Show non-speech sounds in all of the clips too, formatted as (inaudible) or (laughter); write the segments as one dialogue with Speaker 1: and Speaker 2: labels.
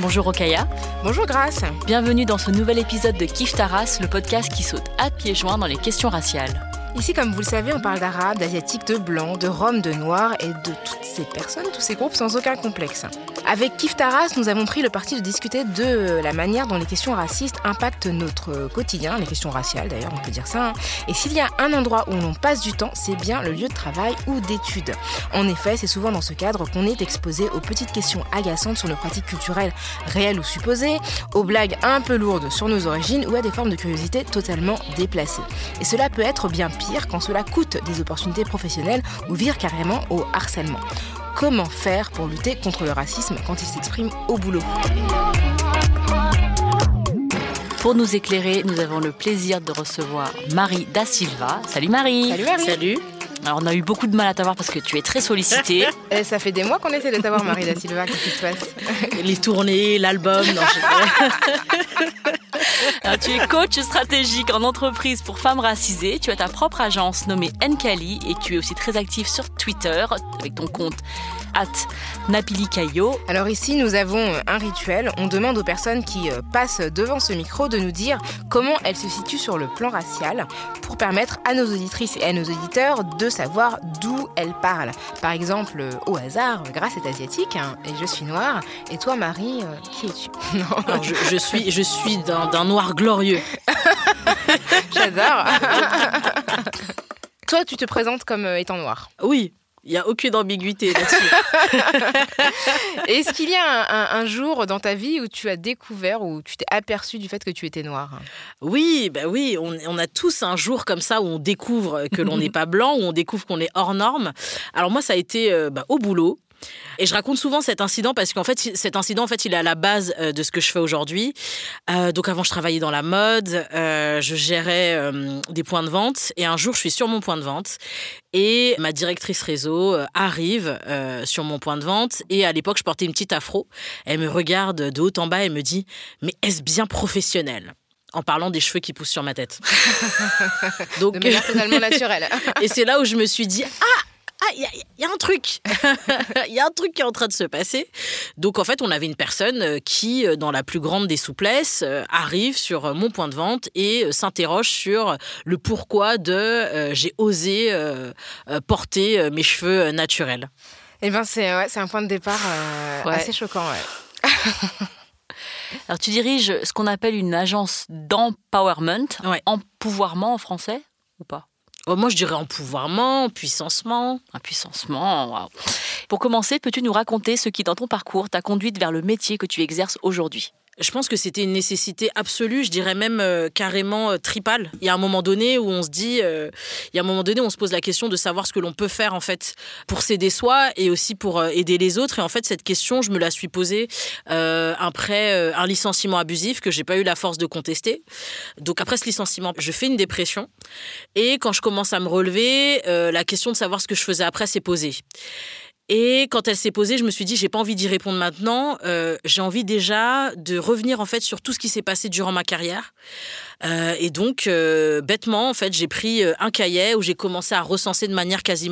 Speaker 1: Bonjour Okaya,
Speaker 2: Bonjour Grace.
Speaker 1: bienvenue dans ce nouvel épisode de Kif Taras, le podcast qui saute à pieds joints dans les questions raciales.
Speaker 2: Ici, comme vous le savez, on parle d'arabe, d'asiatique, de blanc, de rome, de noir et de toutes ces personnes, tous ces groupes sans aucun complexe. Avec Kif Taras, nous avons pris le parti de discuter de la manière dont les questions racistes impactent notre quotidien, les questions raciales d'ailleurs, on peut dire ça. hein. Et s'il y a un endroit où l'on passe du temps, c'est bien le lieu de travail ou d'études. En effet, c'est souvent dans ce cadre qu'on est exposé aux petites questions agaçantes sur nos pratiques culturelles réelles ou supposées, aux blagues un peu lourdes sur nos origines ou à des formes de curiosité totalement déplacées. Et cela peut être bien pire quand cela coûte des opportunités professionnelles ou vire carrément au harcèlement. Comment faire pour lutter contre le racisme quand il s'exprime au boulot
Speaker 1: Pour nous éclairer, nous avons le plaisir de recevoir Marie Da Silva. Salut Marie
Speaker 2: Salut Marie.
Speaker 1: Salut alors on a eu beaucoup de mal à t'avoir parce que tu es très sollicitée. (laughs)
Speaker 2: Eh, Ça fait des mois qu'on essaie de t'avoir Marie da Silva, qu'est-ce qui se passe (laughs)
Speaker 1: les tournées, l'album. non, je- Alors, (laughs) tu es coach stratégique en entreprise pour femmes racisées. Tu as ta propre agence nommée Nkali et tu es aussi très active sur Twitter avec ton compte at Napilikayo.
Speaker 2: Alors ici, nous avons un rituel. On demande aux personnes qui euh, passent devant ce micro de nous dire comment elles se situent sur le plan racial pour permettre à nos auditrices et à nos auditeurs de savoir d'où elles parlent. Par exemple, euh, au hasard, Grâce est asiatique hein, et je suis noire. Et toi, Marie, euh, qui es-tu? (laughs)
Speaker 3: Je, je suis, je suis d'un d'un noir glorieux. (laughs)
Speaker 2: j'adore. (laughs) toi, tu te présentes comme euh, étant noire.
Speaker 3: Oui, il n'y a aucune ambiguïté là-dessus. (laughs) (laughs)
Speaker 2: Est-ce qu'il y a un, un- un jour dans ta vie où tu as découvert ou tu t'es aperçu du fait que tu étais noire?
Speaker 3: Oui, bah oui, on, on a tous un jour comme ça où on découvre que l'on n'est (laughs) pas blanc, où on découvre qu'on est hors norme. Alors moi, ça a été euh, bah, au boulot. Et je raconte souvent cet incident parce qu'en fait, cet incident, en fait, il est à la base euh, de ce que je fais aujourd'hui. Euh, donc avant, je travaillais dans la mode, euh, je gérais euh, des points de vente. Et un jour, je suis sur mon point de vente et ma directrice réseau arrive sur mon point de vente. Et à l'époque, je portais une petite afro. Elle me regarde de haut en bas et me dit "Mais est-ce bien professionnel? En parlant des cheveux qui poussent sur ma tête. (laughs) Donc,
Speaker 2: De manière totalement naturelle. (laughs)
Speaker 3: et c'est là où je me suis dit ah ah, il y, a- il y a un truc, (laughs) il y a un truc qui est en train de se passer. Donc en fait, on avait une personne euh, qui, euh, dans la plus grande des souplesses, euh, arrive sur mon point de vente et s'interroge sur le pourquoi de euh, j'ai osé euh, porter mes cheveux naturels.
Speaker 2: Eh ben c'est ouais, c'est un point de départ euh,
Speaker 1: Ouais.
Speaker 2: assez choquant. Ouais. (laughs)
Speaker 1: Alors tu diriges ce qu'on appelle une agence d'empowerment,
Speaker 3: Ouais.
Speaker 1: empouvoirment en français ou pas?
Speaker 3: Moi, je dirais empouvoirment, puissancement.
Speaker 1: Un puissancement, waouh. Pour commencer, peux-tu nous raconter ce qui, dans ton parcours, t'a conduite vers le métier que tu exerces aujourd'hui?
Speaker 3: Je pense que c'était une nécessité absolue, je dirais même euh, carrément euh, tripale. Il y a un moment donné où on se dit, euh, il y a un moment donné où on se pose la question de savoir ce que l'on peut faire en fait pour s'aider soi et aussi pour aider les autres. Et en fait, cette question, je me la suis posée après un licenciement abusif que j'ai pas eu la force de contester. Donc après ce licenciement, je fais une dépression et quand je commence à me relever, la question de savoir ce que je faisais après s'est posée. Et quand elle s'est posée, je me suis dit, j'ai pas envie d'y répondre maintenant. Euh, j'ai envie déjà de revenir en fait sur tout ce qui s'est passé durant ma carrière. Euh, et donc, euh, bêtement, en fait, j'ai pris euh, un cahier où j'ai commencé à recenser de manière quasiment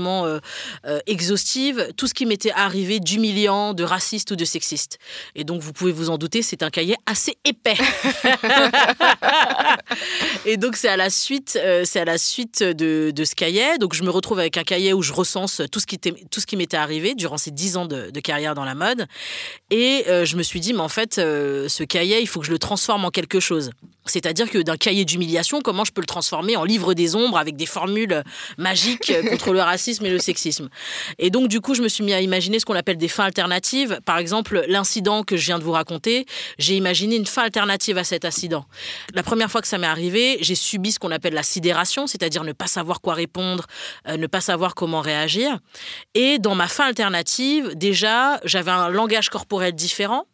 Speaker 3: exhaustive tout ce qui m'était arrivé d'humiliant, de raciste ou de sexiste. Et donc, vous pouvez vous en douter, c'est un cahier assez épais. (laughs) et donc, c'est à la suite, c'est à la suite de, ce cahier. Donc, je me retrouve avec un cahier où je recense tout ce qui, tout ce qui m'était arrivé durant ces dix ans de, de carrière dans la mode. Et je me suis dit, mais en fait, ce cahier, il faut que je le transforme en quelque chose. C'est-à-dire que d'un cahier d'humiliation, comment je peux le transformer en livre des ombres avec des formules magiques (laughs) contre le racisme et le sexisme. Et donc, du coup, je me suis mis à imaginer ce qu'on appelle des fins alternatives. Par exemple, l'incident que je viens de vous raconter, j'ai imaginé une fin alternative à cet incident. La première fois que ça m'est arrivé, j'ai subi ce qu'on appelle la sidération, c'est-à-dire ne pas savoir quoi répondre, euh, ne pas savoir comment réagir. Et dans ma fin alternative, déjà, j'avais un langage corporel différent.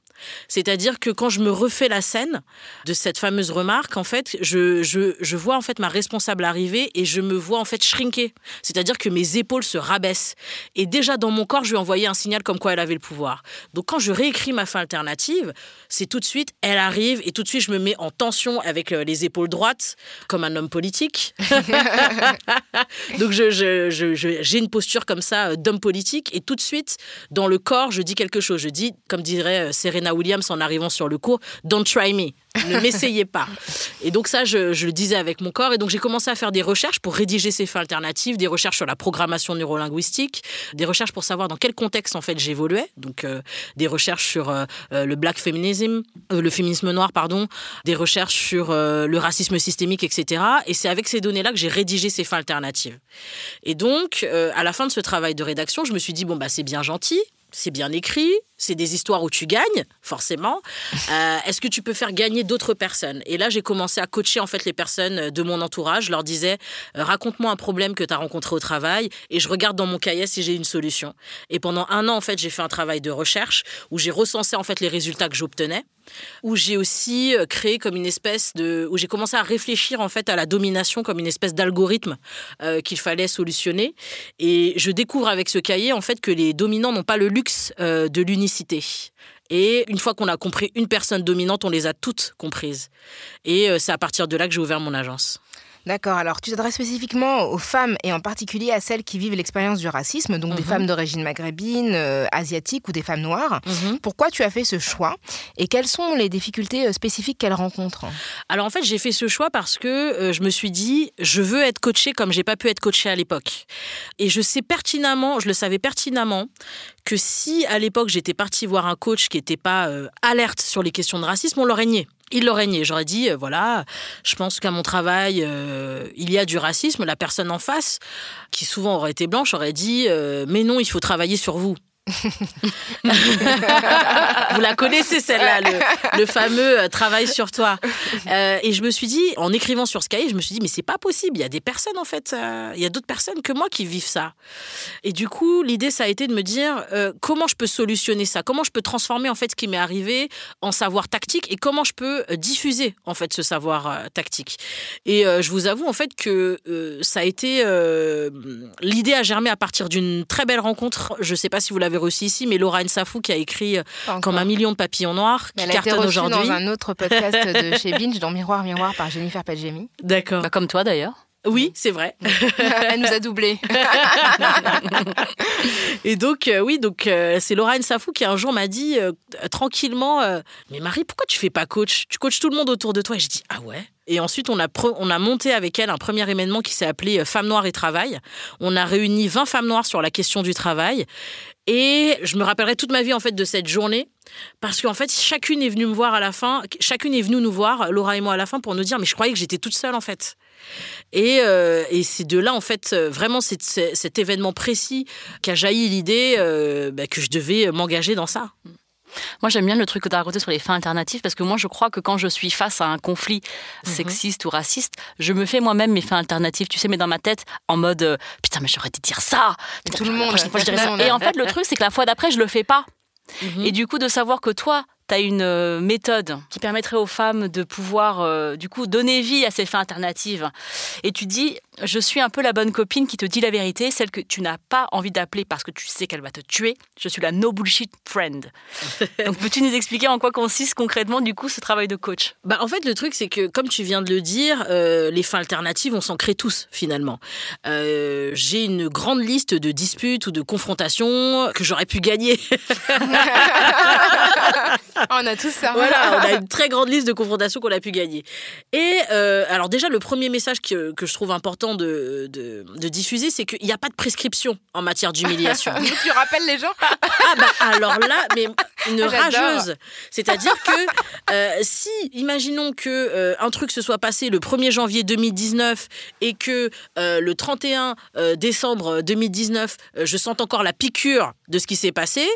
Speaker 3: C'est-à-dire que quand je me refais la scène de cette fameuse remarque, en fait, je, je, je, vois en fait ma responsable arriver et je me vois en fait shrinker. C'est-à-dire que mes épaules se rabaissent. Et déjà dans mon corps, je lui envoyais un signal comme quoi elle avait le pouvoir. Donc quand je réécris ma fin alternative, c'est tout de suite, elle arrive et tout de suite, je me mets en tension avec euh, les épaules droites, comme un homme politique. (laughs) Donc j'ai je, je, une posture comme ça euh, d'homme politique et tout de suite, dans le corps, je dis quelque chose. Je dis, comme dirait euh, Williams en arrivant sur le cours, Don't try me. Ne m'essayez pas. Et donc ça, je, le disais avec mon corps. Et donc j'ai commencé à faire des recherches pour rédiger ces fins alternatives, des recherches sur la programmation neurolinguistique, des recherches pour savoir dans quel contexte en fait j'évoluais. Donc euh, des recherches sur euh, euh, le black feminism, le féminisme noir, pardon, des recherches sur le racisme systémique, etc. Et c'est avec ces données-là que j'ai rédigé ces fins alternatives. Et donc à la fin de ce travail de rédaction, je me suis dit bon bah c'est bien gentil, c'est bien écrit, c'est des histoires où tu gagnes, forcément. Euh, est-ce que tu peux faire gagner d'autres personnes? Et là, j'ai commencé à coacher en fait les personnes de mon entourage. Je leur disais, euh, raconte-moi un problème que tu as rencontré au travail et je regarde dans mon cahier si j'ai une solution. Et pendant un an, en fait, j'ai fait un travail de recherche où j'ai recensé en fait les résultats que j'obtenais où j'ai aussi euh, créé comme une espèce de où j'ai commencé à réfléchir en fait à la domination comme une espèce d'algorithme qu'il fallait solutionner et je découvre avec ce cahier en fait que les dominants n'ont pas le luxe de l'unicité et une fois qu'on a compris une personne dominante, on les a toutes comprises. Et euh, c'est à partir de là que j'ai ouvert mon agence.
Speaker 2: D'accord, alors tu t'adresses spécifiquement aux femmes et en particulier à celles qui vivent l'expérience du racisme, donc des mhm. femmes d'origine maghrébine, euh, asiatique ou des femmes noires. Mhm. Pourquoi tu as fait ce choix et quelles sont les difficultés euh, spécifiques qu'elles rencontrent?
Speaker 3: Alors en fait, j'ai fait ce choix parce que euh, je me suis dit, je veux être coachée comme j'ai pas pu être coachée à l'époque. Et je sais pertinemment, je le savais pertinemment, que si à l'époque j'étais partie voir un coach qui n'était pas alerte sur les questions de racisme, on l'aurait nié il l'aurait nié. J'aurais dit, euh, voilà, je pense qu'à mon travail, euh, il y a du racisme. La personne en face, qui souvent aurait été blanche, aurait dit, euh, mais non, il faut travailler sur vous. Vous la connaissez celle-là, le, fameux euh, travail sur toi. Euh, et je me suis dit, en écrivant sur Sky, je me suis dit, mais c'est pas possible. Il y a des personnes en fait, euh, il y a d'autres personnes que moi qui vivent ça. Et du coup, l'idée ça a été de me dire comment je peux solutionner ça, comment je peux transformer en fait ce qui m'est arrivé en savoir tactique? Et comment je peux diffuser en fait ce savoir tactique? Et je vous avoue en fait que ça a été l'idée a germé à partir d'une très belle rencontre. Je sais pas si vous l'avez reçu ici, mais Laura Nsafou qui a écrit euh, Comme un million de papillons noirs, qui cartonne aujourd'hui.
Speaker 2: dans un autre podcast de (laughs) chez Binge, dans Miroir Miroir par Jennifer Padjemi.
Speaker 1: D'accord. Bah, comme toi d'ailleurs.
Speaker 3: Oui, c'est vrai. (laughs)
Speaker 2: Elle nous a doublé. (laughs)
Speaker 3: et donc, euh, oui, donc euh, c'est Laura Safou qui un jour m'a dit tranquillement Mais Marie, pourquoi tu fais pas coach? Tu coaches tout le monde autour de toi. Et j'ai dit Ah ouais? Et ensuite, on a, on a monté avec elle un premier événement qui s'est appelé Femmes noires et travail. On a réuni 20 femmes noires sur la question du travail. Et je me rappellerai toute ma vie en fait de cette journée parce qu'en fait chacune est venue me voir à la fin, chacune est venue nous voir, Laura et moi à la fin pour nous dire mais je croyais que j'étais toute seule en fait. Et, euh, et c'est de là en fait euh, vraiment cet, cet événement précis qu'a jailli l'idée bah, que je devais m'engager dans ça.
Speaker 1: Moi, j'aime bien le truc que tu as raconté sur les fins alternatives parce que moi, je crois que quand je suis face à un conflit mhm. sexiste ou raciste, je me fais moi-même mes fins alternatives, tu sais, mais dans ma tête, en mode euh, putain, mais j'aurais dû dire ça.
Speaker 2: Tout le monde.
Speaker 1: Et en fait, le truc, c'est que la fois d'après, je le fais pas. Mhm. Et du coup, de savoir que toi, tu as une euh, méthode qui permettrait aux femmes de pouvoir euh, du coup donner vie à ces fins alternatives. Et tu dis, je suis un peu la bonne copine qui te dit la vérité, celle que tu n'as pas envie d'appeler parce que tu sais qu'elle va te tuer. Je suis la no bullshit friend. (laughs) Donc peux-tu nous expliquer en quoi consiste concrètement du coup ce travail de coach?
Speaker 3: Bah en fait le truc c'est que comme tu viens de le dire, euh, les fins alternatives on s'en crée tous finalement. J'ai une grande liste de disputes ou de confrontations que j'aurais pu gagner. (laughs)
Speaker 2: on a tous ça.
Speaker 3: Voilà, on a une très grande liste de confrontations qu'on a pu gagner. Et euh, alors déjà, le premier message que, que je trouve important de, de, de diffuser, c'est qu'il n'y a pas de prescription en matière d'humiliation. (laughs)
Speaker 2: tu rappelles les gens
Speaker 3: Ah bah alors là, mais une (laughs) rageuse. C'est-à-dire que euh, si, imaginons que euh, un truc se soit passé le 1er janvier 2019 et que euh, le 31 euh, décembre 2019, euh, je sente encore la piqûre de ce qui s'est passé,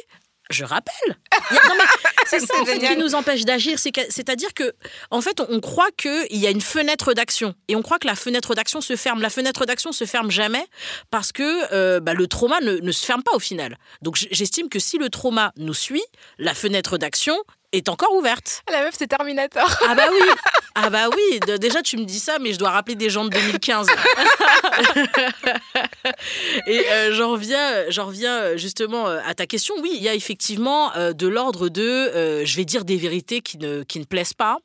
Speaker 3: je rappelle. Non, mais c'est (laughs) ça en fait qui nous empêche d'agir. C'est-à-dire que, en fait, on, croit qu'il y a une fenêtre d'action et on croit que la fenêtre d'action se ferme. La fenêtre d'action se ferme jamais parce que euh, bah, le trauma ne, ne se ferme pas au final. Donc j'estime que si le trauma nous suit, la fenêtre d'action est encore ouverte.
Speaker 2: La meuf, c'est Terminator.
Speaker 3: Ah bah oui, (laughs) ah bah oui. De- déjà tu me dis ça, mais je dois rappeler des gens de 2015. (laughs) Et euh, j'en reviens, j'en reviens euh, justement euh, à ta question. Oui, il y a effectivement euh, de l'ordre de, euh, je vais dire des vérités qui ne, qui ne plaisent pas.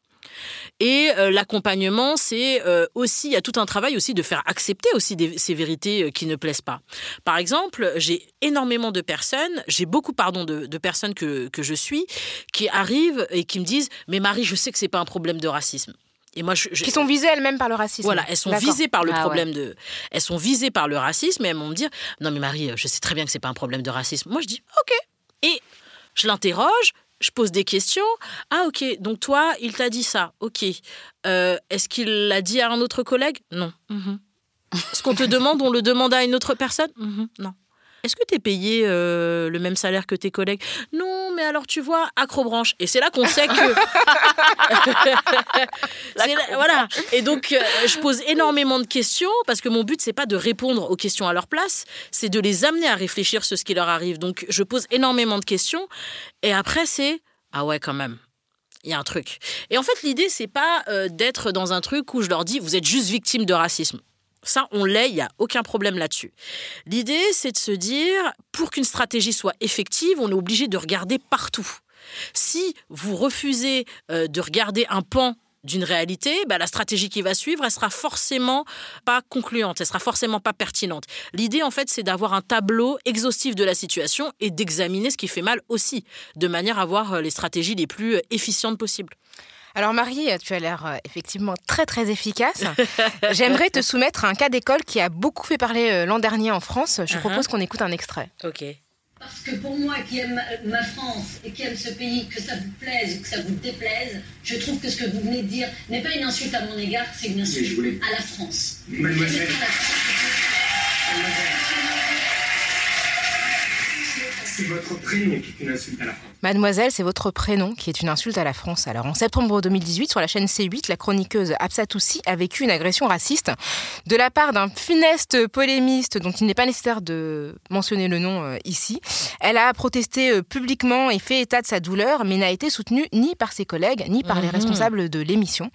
Speaker 3: Et euh, l'accompagnement, c'est euh, aussi, il y a tout un travail aussi de faire accepter aussi des- ces vérités euh, qui ne plaisent pas. Par exemple, j'ai énormément de personnes, j'ai beaucoup, pardon, de, de personnes que, que je suis, qui arrivent et qui me disent, mais Marie, je sais que c'est pas un problème de racisme. Et moi, je, je-
Speaker 2: Qui sont visées elles-mêmes par le racisme.
Speaker 3: voilà, elles sont visées par le
Speaker 1: Ah ouais.
Speaker 3: problème de, elles sont visées par le racisme et elles vont me dire, non mais Marie, je sais très bien que c'est pas un problème de racisme. Moi je dis, ok. Et je l'interroge, je pose des questions. Ah ok, donc toi, il t'a dit ça, ok. Euh, Est-ce qu'il l'a dit à un autre collègue? Non. Mhm. Ce qu'on te (laughs) demande, on le demande à une autre personne? Mhm. Non. Est-ce que tu es payé euh, le même salaire que tes collègues? Non, mais alors tu vois, acrobranche. Et c'est là qu'on sait que. (laughs) Là- voilà. Et donc, euh, je pose énormément de questions parce que mon but, c'est pas de répondre aux questions à leur place, c'est de les amener à réfléchir sur ce qui leur arrive. Donc, je pose énormément de questions. Et après, c'est Ah ouais, quand même. Il y a un truc. Et en fait, l'idée, c'est pas euh, d'être dans un truc où je leur dis Vous êtes juste victime de racisme. Ça, on l'est, il n'y a aucun problème là-dessus. L'idée, c'est de se dire, pour qu'une stratégie soit effective, on est obligé de regarder partout. Si vous refusez euh, de regarder un pan d'une réalité, bah, la stratégie qui va suivre, elle sera forcément pas concluante, elle sera forcément pas pertinente. L'idée, en fait, c'est d'avoir un tableau exhaustif de la situation et d'examiner ce qui fait mal aussi, de manière à avoir euh, les stratégies les plus euh, efficientes possibles.
Speaker 2: Alors Marie, tu as l'air euh, effectivement très très efficace. (laughs) J'aimerais te soumettre à un cas d'école qui a beaucoup fait parler euh, l'an dernier en France. Je
Speaker 3: Uh-huh.
Speaker 2: propose qu'on écoute un extrait.
Speaker 3: Ok.
Speaker 4: Parce que pour moi qui aime ma, ma France et qui aime ce pays, que ça vous plaise ou que ça vous déplaise, je trouve que ce que vous venez de dire n'est pas une insulte à mon égard, c'est une insulte
Speaker 5: je voulais-
Speaker 4: à la France.
Speaker 5: Mademoiselle.
Speaker 4: Je défends la France.
Speaker 5: C'est votre prénom qui est une insulte à la France.
Speaker 2: Mademoiselle, c'est votre prénom qui est une insulte à la France. Alors en septembre 2018, sur la chaîne C8, la chroniqueuse Absatoussi a vécu une agression raciste de la part d'un funeste polémiste dont il n'est pas nécessaire de mentionner le nom euh, ici. Elle a protesté euh, publiquement et fait état de sa douleur, mais n'a été soutenue ni par ses collègues, ni par les responsables de l'émission.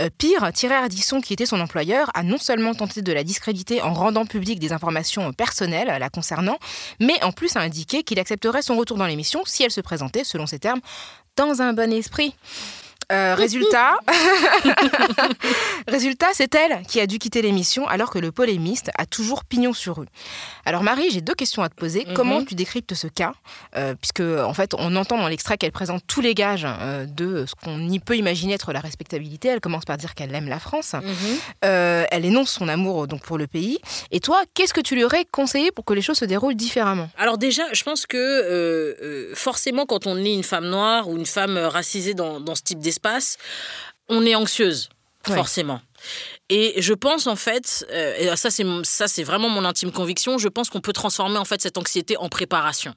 Speaker 2: Euh, pire, Thierry Ardisson, qui était son employeur, a non seulement tenté de la discréditer en rendant public des informations personnelles la concernant, mais en plus a indiqué qu'il accepterait son retour dans l'émission si elle se présentait, selon ses termes, dans un bon esprit. Euh, (laughs) résultat, (laughs) résultat, c'est elle qui a dû quitter l'émission alors que le polémiste a toujours pignon sur rue. Alors Marie, j'ai deux questions à te poser. Comment tu décryptes ce cas? Euh, Puisque en fait, on entend dans l'extrait qu'elle présente tous les gages euh, de ce qu'on y peut imaginer être la respectabilité. Elle commence par dire qu'elle aime la France. Euh, elle énonce son amour donc pour le pays. Et toi, qu'est-ce que tu lui aurais conseillé pour que les choses se déroulent différemment?
Speaker 3: Alors déjà, je pense que forcément, quand on est une femme noire ou une femme racisée dans, dans ce type on est anxieuse,
Speaker 2: Ouais.
Speaker 3: forcément. Et je pense en fait, euh, et ça c'est ça c'est vraiment mon intime conviction, je pense qu'on peut transformer en fait cette anxiété en préparation.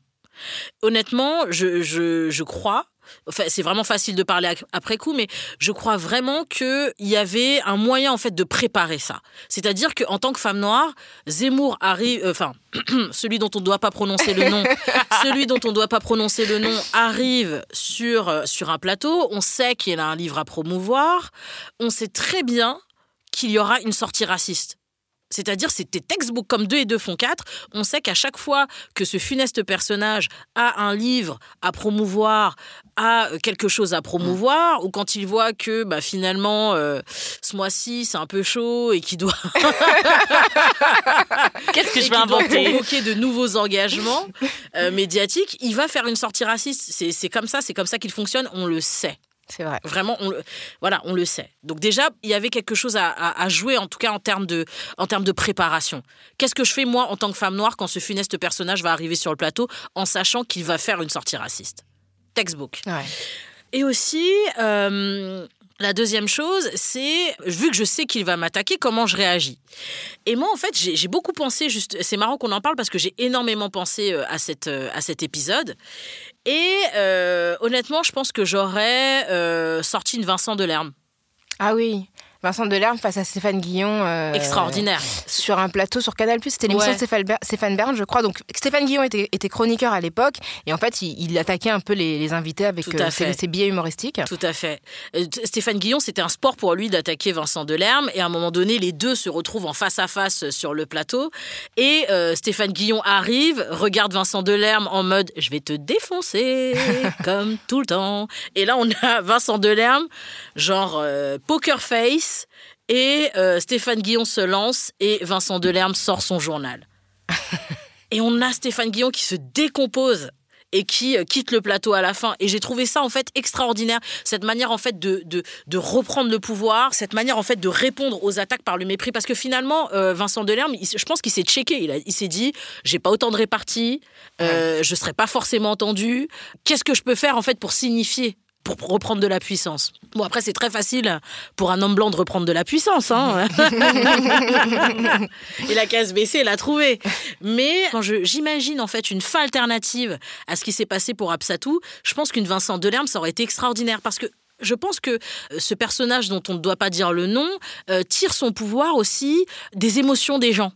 Speaker 3: Honnêtement, je, je, je crois. Enfin, c'est vraiment facile de parler après coup, mais je crois vraiment qu'il y avait un moyen en fait de préparer ça. C'est-à-dire qu'en tant que femme noire, Zemmour arrive, euh, enfin, (clears throat) celui dont on ne doit pas prononcer le nom, (laughs) celui dont on ne doit pas prononcer le nom arrive sur, euh, sur un plateau. On sait qu'il a un livre à promouvoir. On sait très bien qu'il y aura une sortie raciste. C'est-à-dire, c'était textbook comme 2 et 2 font 4. On sait qu'à chaque fois que ce funeste personnage a un livre à promouvoir, a euh, quelque chose à promouvoir, ou quand il voit que bah, finalement, euh, ce mois-ci, c'est un peu chaud et qu'il doit. (laughs)
Speaker 1: Qu'est-ce que
Speaker 3: et
Speaker 1: je vais inventer
Speaker 3: provoquer de nouveaux engagements euh, médiatiques, il va faire une sortie raciste. C'est c'est comme ça, c'est comme ça qu'il fonctionne, on le sait.
Speaker 2: C'est vrai.
Speaker 3: Vraiment, on le, voilà, on le sait. Donc déjà, il y avait quelque chose à, à- à jouer, en tout cas en termes de, en termes de préparation. Qu'est-ce que je fais moi en tant que femme noire quand ce funeste personnage va arriver sur le plateau en sachant qu'il va faire une sortie raciste? Textbook.
Speaker 2: Ouais.
Speaker 3: Et aussi, euh, la deuxième chose, c'est, vu que je sais qu'il va m'attaquer, comment je réagis. Et moi, en fait, j'ai beaucoup pensé, juste, c'est marrant qu'on en parle parce que j'ai énormément pensé euh, à, cette, euh, à cet épisode. Et euh, honnêtement, je pense que j'aurais euh, sorti une Vincent Delerme.
Speaker 2: Ah oui. Vincent Delerme face à Stéphane Guillon. euh,
Speaker 3: Extraordinaire.
Speaker 2: Sur un plateau sur Canal+, c'était l'émission
Speaker 3: Ouais.
Speaker 2: de Stéphane, Ber- Stéphane Bern, je crois. Donc Stéphane Guillon était, était chroniqueur à l'époque et en fait, il, il attaquait un peu les, les invités avec euh, ses, ses billets humoristiques.
Speaker 3: Tout à fait. Euh, Stéphane Guillon, c'était un sport pour lui d'attaquer Vincent Delerme. Et à un moment donné, les deux se retrouvent en face à face sur le plateau. Et Stéphane Guillon arrive, regarde Vincent Delerme en mode Je vais te défoncer, (laughs) comme tout le temps. Et là, on a Vincent Delerme, genre poker face. Et euh, Stéphane Guillon se lance et Vincent Delerme sort son journal. (laughs) Et on a Stéphane Guillon qui se décompose et qui euh, quitte le plateau à la fin. Et j'ai trouvé ça en fait extraordinaire, cette manière en fait de, de, de reprendre le pouvoir, cette manière en fait de répondre aux attaques par le mépris. Parce que finalement, euh, Vincent Delerme, il- je pense qu'il s'est checké. Il, a- il s'est dit, j'ai pas autant de répartie, euh, je serai pas forcément entendu. Qu'est-ce que je peux faire en fait pour signifier pour reprendre de la puissance. Bon, après, c'est très facile pour un homme blanc de reprendre de la puissance. Hein. (laughs) il a qu'à se baisser, il l'a trouvé. Mais quand je- j'imagine en fait une fin alternative à ce qui s'est passé pour Absatou, je pense qu'une Vincent Delerme, ça aurait été extraordinaire parce que je pense que euh, ce personnage dont on ne doit pas dire le nom euh, tire son pouvoir aussi des émotions des gens.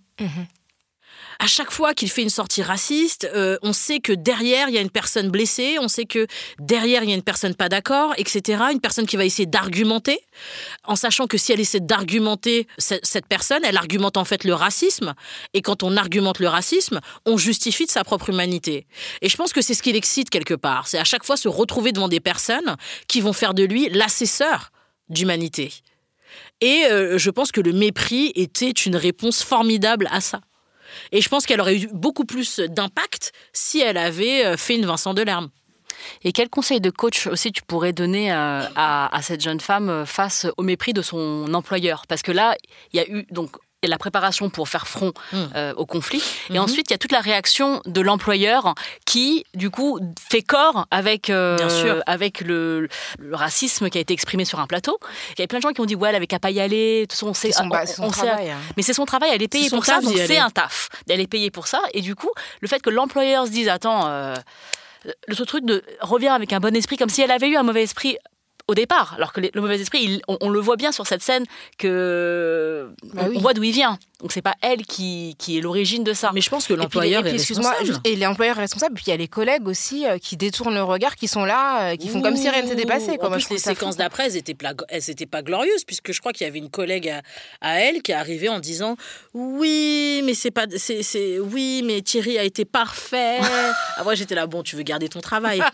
Speaker 3: À chaque fois qu'il fait une sortie raciste, euh, on sait que derrière, il y a une personne blessée, on sait que derrière, il y a une personne pas d'accord, etc. Une personne qui va essayer d'argumenter, en sachant que si elle essaie d'argumenter ce- cette personne, elle argumente en fait le racisme. Et quand on argumente le racisme, on justifie de sa propre humanité. Et je pense que c'est ce qui l'excite quelque part. C'est à chaque fois se retrouver devant des personnes qui vont faire de lui l'assesseur d'humanité. Et euh, je pense que le mépris était une réponse formidable à ça. Et je pense qu'elle aurait eu beaucoup plus d'impact si elle avait euh, fait une Vincent Delerme.
Speaker 1: Et quel conseil de coach aussi tu pourrais donner euh, à, à cette jeune femme euh, face au mépris de son employeur? Parce que là, il y a eu donc la préparation pour faire front
Speaker 3: Mm.
Speaker 1: euh, au conflit. Et
Speaker 3: Mhm.
Speaker 1: ensuite, il y a toute la réaction de l'employeur qui, du coup, fait corps avec, euh,
Speaker 3: Bien sûr.
Speaker 1: avec le, le racisme qui a été exprimé sur un plateau. Il y avait plein de gens qui ont dit Ouais, elle avait qu'à pas y aller. De toute façon, on sait.
Speaker 2: Son,
Speaker 1: on- sait-
Speaker 2: travail. hein.
Speaker 1: mais c'est son travail, elle est payée pour ça, donc c'est un taf. Elle est payée pour ça, et du coup, le fait que l'employeur se dise, attends, euh, le ce truc de revient avec un bon esprit, comme si elle avait eu un mauvais esprit au départ, alors que le mauvais esprit, il- on, on le voit bien sur cette scène que
Speaker 2: Bah
Speaker 1: on-
Speaker 2: oui.
Speaker 1: on voit d'où il vient. Donc c'est pas elle qui, qui est l'origine de ça.
Speaker 3: Mais je pense que l'employeur est
Speaker 2: excuse-moi,
Speaker 3: responsable.
Speaker 2: et l'employeur est responsable. Puis il y a les collègues aussi euh, qui détournent le regard, qui sont là, euh, qui font comme si rien ne s'était passé. Quoi.
Speaker 3: En
Speaker 2: Moi, je
Speaker 3: plus, les séquences d'après, elles étaient, pla- elles étaient pas glorieuses, puisque je crois qu'il y avait une collègue à, à elle qui est arrivée en disant Oui, mais c'est pas. c'est c'est- oui, mais Thierry a été parfait. ah, moi, j'étais là, bon, tu veux garder ton travail. (laughs)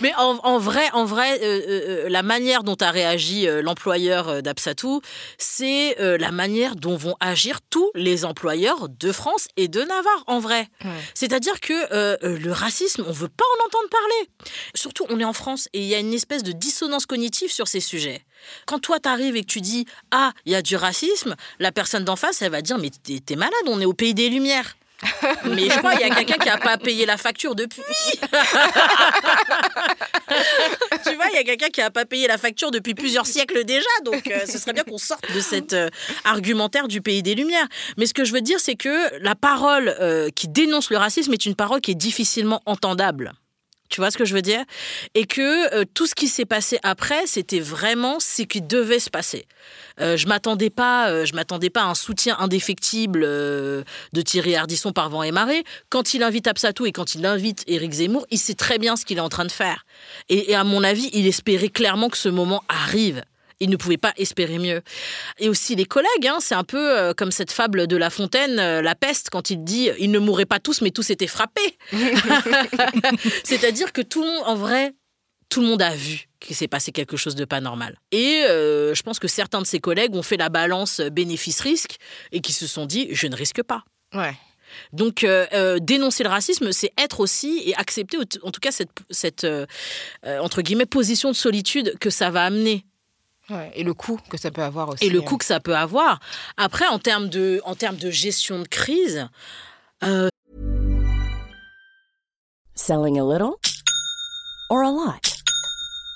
Speaker 3: mais en, en vrai, en vrai euh, euh, euh, la manière dont a réagi euh, l'employeur d'Absatou, c'est la manière dont vont agir tous les employeurs de France et de Navarre, en vrai. C'est-à-dire que le racisme, on veut pas en entendre parler. Surtout, on est en France et il y a une espèce de dissonance cognitive sur ces sujets. Quand toi, t'arrives et que tu dis « Ah, il y a du racisme », la personne d'en face, elle va dire « Mais t'es malade, on est au pays des Lumières ». Mais je crois qu'il y a quelqu'un qui n'a pas payé la facture depuis. (laughs) tu vois, il y a quelqu'un qui n'a pas payé la facture depuis plusieurs siècles déjà. Donc, euh, ce serait bien qu'on sorte de cet euh, argumentaire du pays des Lumières. Mais ce que je veux dire, c'est que la parole euh, qui dénonce le racisme est une parole qui est difficilement entendable. Tu vois ce que je veux dire? Et que euh, tout ce qui s'est passé après, c'était vraiment ce qui devait se passer. Euh, je m'attendais pas, euh, je m'attendais pas à un soutien indéfectible de Thierry Ardisson par vent et marée. Quand il invite Absatou et quand il invite Éric Zemmour, il sait très bien ce qu'il est en train de faire. Et à mon avis, il espérait clairement que ce moment arrive. Il ne pouvait pas espérer mieux. Et aussi les collègues, hein, c'est un peu euh, comme cette fable de La Fontaine, euh, la peste, quand il dit ils ne mourraient pas tous, mais tous étaient frappés. (laughs) C'est-à-dire que tout le monde, en vrai, tout le monde a vu qu'il s'est passé quelque chose de pas normal. Et euh, je pense que certains de ses collègues ont fait la balance bénéfice-risque et qui se sont dit je ne risque pas.
Speaker 2: Ouais.
Speaker 3: Donc, euh, euh, dénoncer le racisme, c'est être aussi et accepter, en tout cas, cette, cette euh, entre guillemets, position de solitude que ça va amener
Speaker 2: Ouais, Et le coût que ça peut avoir aussi.
Speaker 3: et le
Speaker 2: euh.
Speaker 3: coût que ça peut avoir. Après, en termes de, en termes de gestion de crise,
Speaker 6: Selling a little or a lot?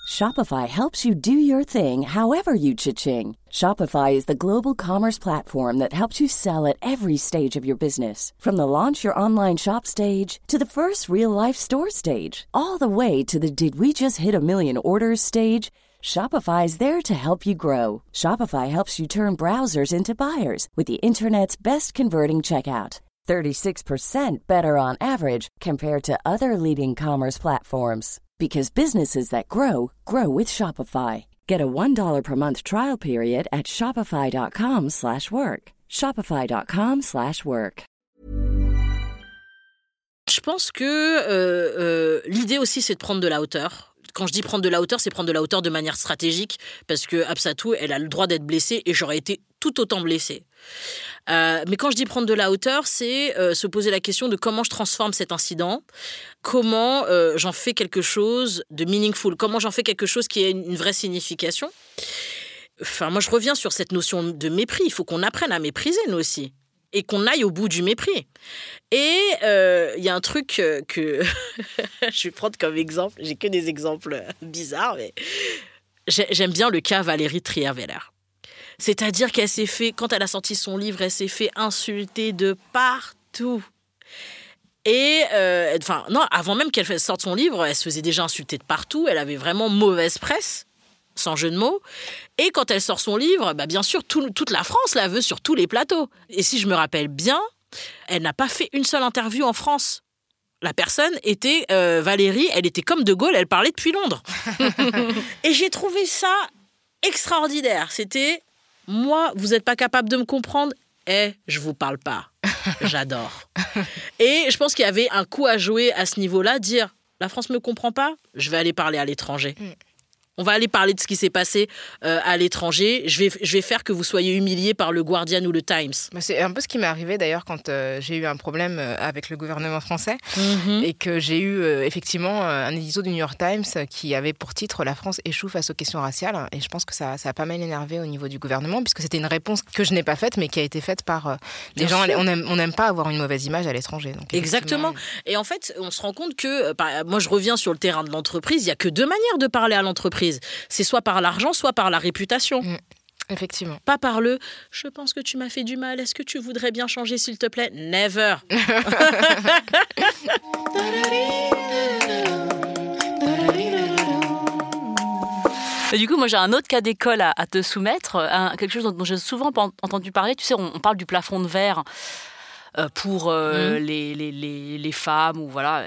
Speaker 6: Shopify helps you do your thing however you cha-ching. Shopify is the global commerce platform that helps you sell at every stage of your business. From the launch your online shop stage to the first real life store stage, all the way to the did we just hit a million orders stage. Shopify is there to help you grow. Shopify helps you turn browsers into buyers with the internet's best converting checkout. 36% better on average compared to other leading commerce platforms because businesses that grow grow with Shopify. Get a $1 per month trial period at shopify.com/work. slash work. shopify.com/work. slash work.
Speaker 3: je pense que euh, euh, l'idée aussi, c'est de prendre de la hauteur. Quand je dis prendre de la hauteur, c'est prendre de la hauteur de manière stratégique, parce que Absatou, elle a le droit d'être blessée et j'aurais été tout autant blessée. Euh, mais quand je dis prendre de la hauteur, c'est euh, se poser la question de comment je transforme cet incident, comment euh, j'en fais quelque chose de meaningful, comment j'en fais quelque chose qui ait une vraie signification. Enfin, moi, je reviens sur cette notion de mépris. Il faut qu'on apprenne à mépriser, nous aussi. Et qu'on aille au bout du mépris. Et euh, il y a un truc euh, que (laughs) je vais prendre comme exemple. J'ai que des exemples bizarres, mais j'ai- j'aime bien le cas Valérie Trierweiler. C'est-à-dire qu'elle s'est fait, quand elle a sorti son livre, elle s'est fait insulter de partout. Et, euh, enfin, non, avant même qu'elle sorte son livre, elle se faisait déjà insulter de partout. Elle avait vraiment mauvaise presse, sans jeu de mots. Et quand elle sort son livre, bah, bien sûr, tout- toute la France la veut sur tous les plateaux. Et si je me rappelle bien, elle n'a pas fait une seule interview en France. La personne était euh, Valérie, elle était comme De Gaulle, elle parlait depuis Londres. (laughs) Et j'ai trouvé ça extraordinaire. C'était moi, vous n'êtes pas capable de me comprendre Eh, je vous parle pas. J'adore. (laughs) Et je pense qu'il y avait un coup à jouer à ce niveau-là, dire la France me comprend pas, je vais aller parler à l'étranger. On va aller parler de ce qui s'est passé euh, à l'étranger. Je vais, je vais faire que vous soyez humiliés par le Guardian ou le Times.
Speaker 2: Bah, C'est un peu ce qui m'est arrivé d'ailleurs quand euh, j'ai eu un problème euh, avec le gouvernement français et que j'ai eu euh, effectivement un édito du New York Times qui avait pour titre La France échoue face aux questions raciales. Et je pense que ça, ça a pas mal énervé au niveau du gouvernement puisque c'était une réponse que je n'ai pas faite mais qui a été faite par des gens.
Speaker 3: sûr.
Speaker 2: On n'aime pas avoir une mauvaise image à l'étranger.
Speaker 3: Exactement. Et en fait, on se rend compte que, par- moi je reviens sur le terrain de l'entreprise, il y a que deux manières de parler à l'entreprise. C'est soit par l'argent, soit par la réputation.
Speaker 2: Effectivement.
Speaker 3: Pas par le je pense que tu m'as fait du mal, est-ce que tu voudrais bien changer s'il te plaît? Never. (laughs)
Speaker 1: Et du coup, moi, j'ai un autre cas d'école à, à te soumettre, quelque chose dont, dont j'ai souvent entendu parler. Tu sais, on, on parle du plafond de verre pour euh, les, les, les, les femmes ou voilà.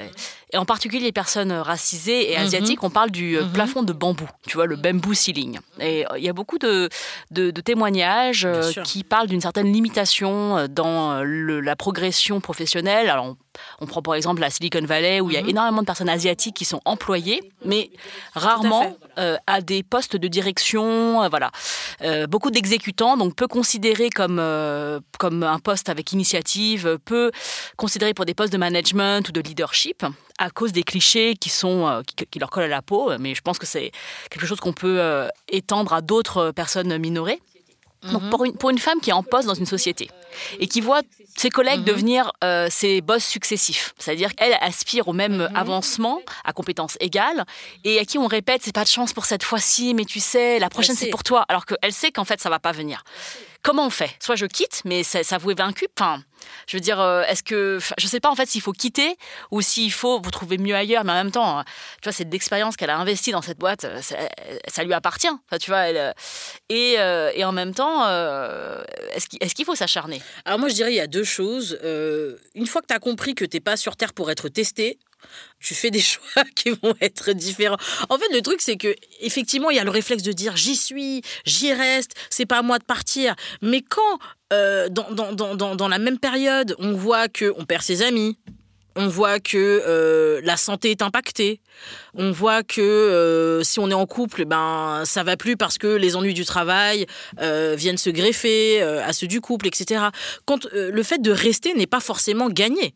Speaker 1: Et en particulier les personnes racisées et asiatiques, on parle du euh, plafond de bambou, tu vois, le bamboo ceiling. Et euh, il y a beaucoup de, de, de témoignages euh, qui parlent d'une certaine limitation euh, dans euh, le- la progression professionnelle. Alors, on, prend par exemple la Silicon Valley où il y a énormément de personnes asiatiques qui sont employées, mais rarement euh, à des postes de direction. euh, voilà, Euh, beaucoup d'exécutants, donc peu considérés comme comme un poste avec initiative, peu considérés pour des postes de management ou de leadership à cause des clichés qui sont qui, qui leur collent à la peau. Mais je pense que c'est quelque chose qu'on peut étendre à d'autres personnes minorées. Donc pour une, pour une femme qui est en poste dans une société et qui voit ses collègues devenir euh, ses boss successifs, c'est-à-dire qu'elle aspire au même avancement à compétences égales et à qui on répète c'est pas de chance pour cette fois-ci, mais tu sais la prochaine
Speaker 3: Elle
Speaker 1: c'est pour toi, alors qu'elle sait qu'en fait ça va pas venir. Comment on fait? Soit je quitte, mais ça, ça vous est vaincu? Enfin, je veux dire, euh, est-ce que, je sais pas en fait s'il faut quitter ou s'il faut vous trouver mieux ailleurs, mais en même temps, euh, tu vois, cette expérience qu'elle a investie dans cette boîte, euh, ça, ça lui appartient. Tu vois, euh, et, euh, et en même temps, euh, est-ce qu'il faut s'acharner?
Speaker 3: Alors moi je dirais il y a deux choses. Euh, une fois que tu as compris que t'es pas sur Terre pour être testé, tu fais des (laughs) choix qui vont être différents. En fait, le truc, c'est que effectivement, il y a le réflexe de dire j'y suis, j'y reste, c'est pas à moi de partir. Mais quand, euh, dans, dans, dans, dans, la même période, on voit qu'on perd ses amis, on voit que euh, la santé est impactée. On voit que euh, si on est en couple, ben ça va plus parce que les ennuis du travail viennent se greffer à ceux du couple, etc. Quand le fait de rester n'est pas forcément gagné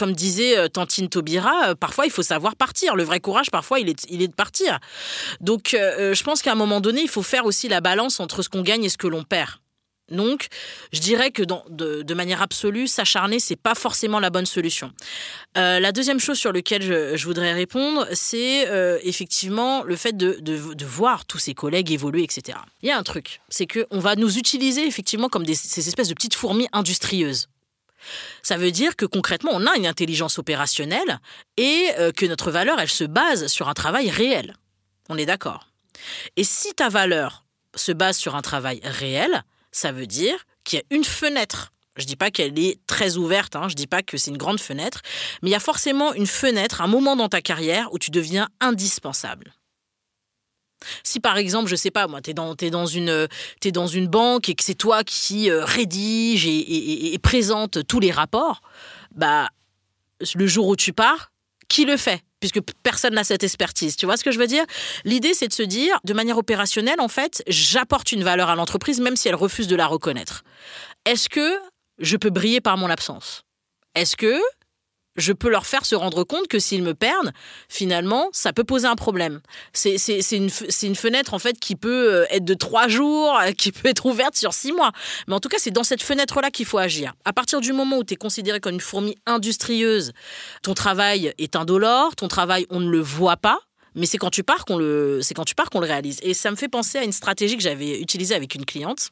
Speaker 3: comme disait euh, Tantine Taubira, euh, parfois il faut savoir partir. Le vrai courage, parfois, il est, de partir. Donc, euh, je pense qu'à un moment donné, il faut faire aussi la balance entre ce qu'on gagne et ce que l'on perd. Donc, je dirais que de, manière absolue, s'acharner, c'est pas forcément la bonne solution. la deuxième chose sur laquelle je, voudrais répondre, c'est effectivement le fait de, voir tous ses collègues évoluer, etc. Il y a un truc, c'est qu'on va nous utiliser effectivement comme des, ces espèces de petites fourmis industrieuses. Ça veut dire que concrètement, on a une intelligence opérationnelle et euh, que notre valeur, elle se base sur un travail réel. On est d'accord. Et si ta valeur se base sur un travail réel, ça veut dire qu'il y a une fenêtre. Je ne dis pas qu'elle est très ouverte, hein, je ne dis pas que c'est une grande fenêtre, mais il y a forcément une fenêtre, un moment dans ta carrière où tu deviens indispensable. Si par exemple, je sais pas, moi, tu es dans, dans, une, dans une banque et que c'est toi qui euh, rédige et, présente tous les rapports, bah, le jour où tu pars, qui le fait? Puisque personne n'a cette expertise. Tu vois ce que je veux dire? L'idée, c'est de se dire, de manière opérationnelle, en fait, j'apporte une valeur à l'entreprise, même si elle refuse de la reconnaître. Est-ce que je peux briller par mon absence? Est-ce que je peux leur faire se rendre compte que s'ils me perdent, finalement, ça peut poser un problème. C'est une, fenêtre, en fait, qui peut euh, être de trois jours, qui peut être ouverte sur six mois. Mais en tout cas, c'est dans cette fenêtre-là qu'il faut agir. À partir du moment où tu es considéré comme une fourmi industrieuse, ton travail est indolore, ton travail, on ne le voit pas, mais c'est quand tu pars qu'on le, c'est quand tu pars qu'on le réalise. Et ça me fait penser à une stratégie que j'avais utilisée avec une cliente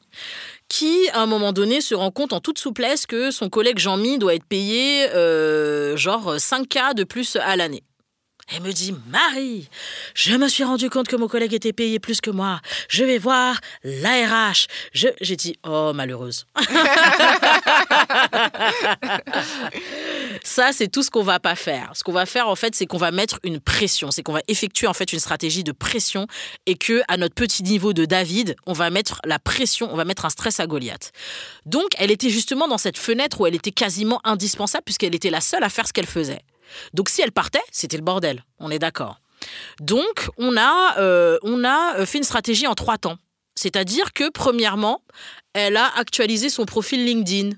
Speaker 3: qui, à un moment donné, se rend compte en toute souplesse que son collègue Jean-Mi doit être payé euh, genre 5K de plus à l'année. Elle me dit Marie, je me suis rendu compte que mon collègue était payé plus que moi. Je vais voir l'ARH. Je... J'ai dit Oh, malheureuse. (laughs) Ça, c'est tout ce qu'on va pas faire. Ce qu'on va faire, en fait, c'est qu'on va mettre une pression. C'est qu'on va effectuer, en fait, une stratégie de pression et que, à notre petit niveau de David, on va mettre la pression, on va mettre un stress à Goliath. Donc, elle était justement dans cette fenêtre où elle était quasiment indispensable puisqu'elle était la seule à faire ce qu'elle faisait. Donc si elle partait, c'était le bordel, on est d'accord. Donc on a, euh, on a fait une stratégie en trois temps. C'est-à-dire que premièrement, elle a actualisé son profil LinkedIn.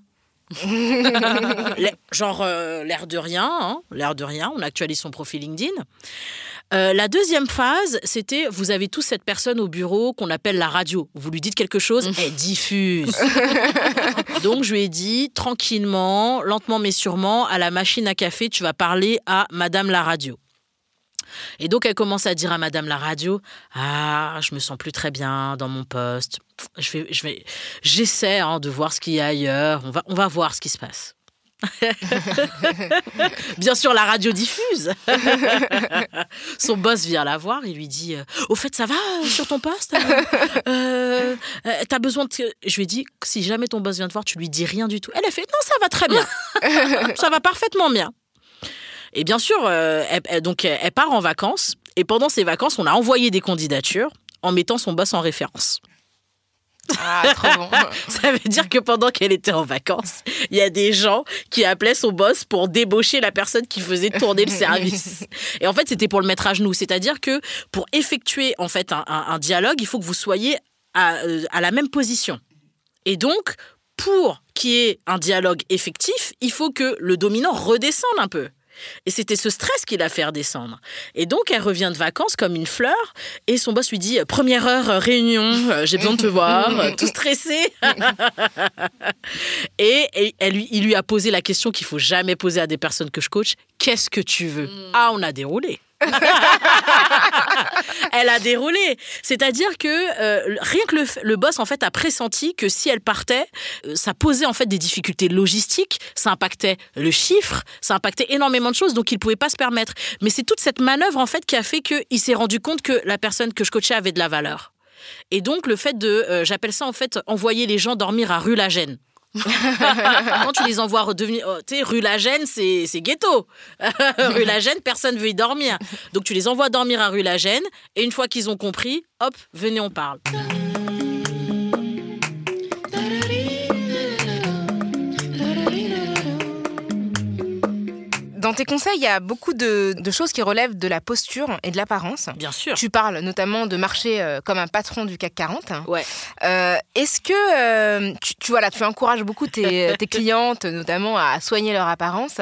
Speaker 3: (laughs) Genre euh, l'air de rien, hein, l'air de rien, on actualise son profil LinkedIn. Euh, la deuxième phase, c'était vous avez tous cette personne au bureau qu'on appelle la radio. Vous lui dites quelque chose, mm. elle diffuse. (laughs) Donc je lui ai dit tranquillement, lentement mais sûrement, à la machine à café, tu vas parler à Madame la radio. Et donc elle commence à dire à Madame la radio Ah, je me sens plus très bien dans mon poste. Je vais, je vais, j'essaie hein, de voir ce qu'il y a ailleurs. On va, on va voir ce qui se passe. (laughs) Bien sûr, la radio diffuse. (laughs) Son boss vient la voir et lui dit euh, Au fait, ça va euh, sur ton poste euh, T'as besoin de. Je lui ai dit Si jamais ton boss vient te voir, tu lui dis rien du tout. Elle a fait Non, ça va très bien. ça va parfaitement bien. Et bien sûr, elle, donc elle part en vacances. Et pendant ces vacances, on a envoyé des candidatures en mettant son boss en référence.
Speaker 2: Ah, trop bon. (laughs)
Speaker 3: ça veut dire que pendant qu'elle était en vacances, il y a des gens qui appelaient son boss pour débaucher la personne qui faisait tourner le service. (laughs) Et en fait, c'était pour le mettre à genoux. C'est-à-dire que pour effectuer en fait un, dialogue, il faut que vous soyez à, euh, à la même position. Et donc, pour qu'il y ait un dialogue effectif, il faut que le dominant redescende un peu. Et c'était ce stress qui l'a fait redescendre. Et donc, elle revient de vacances comme une fleur. Et son boss lui dit Première heure, euh, réunion, euh, j'ai besoin de te voir, euh, tout stressé. (laughs) et, elle lui, il lui a posé la question qu'il faut jamais poser à des personnes que je coach Qu'est-ce que tu veux? Mm. Ah, on a déroulé. (laughs) elle a déroulé. C'est-à-dire que euh, rien que le, boss en fait a pressenti que si elle partait, euh, ça posait en fait des difficultés logistiques, ça impactait le chiffre, ça impactait énormément de choses, donc il pouvait pas se permettre. Mais c'est toute cette manœuvre en fait qui a fait qu'il s'est rendu compte que la personne que je coachais avait de la valeur. Et donc le fait de, euh, j'appelle ça en fait envoyer les gens dormir à rue la gêne. (laughs) Quand tu les envoies redevenir, oh, tu sais, rue la Gêne, c'est ghetto. (laughs) rue la Gêne, personne veut y dormir. Donc tu les envoies dormir à rue la Gêne, et une fois qu'ils ont compris, hop, venez, on parle.
Speaker 2: Dans tes conseils, il y a beaucoup de, de choses qui relèvent de la posture et de l'apparence.
Speaker 3: Bien sûr.
Speaker 2: Tu parles notamment de marcher euh, comme un patron du CAC 40.
Speaker 3: Ouais.
Speaker 2: Euh, Est-ce que euh, tu, tu, voilà, tu encourages beaucoup tes, (laughs) tes clientes, notamment, à soigner leur apparence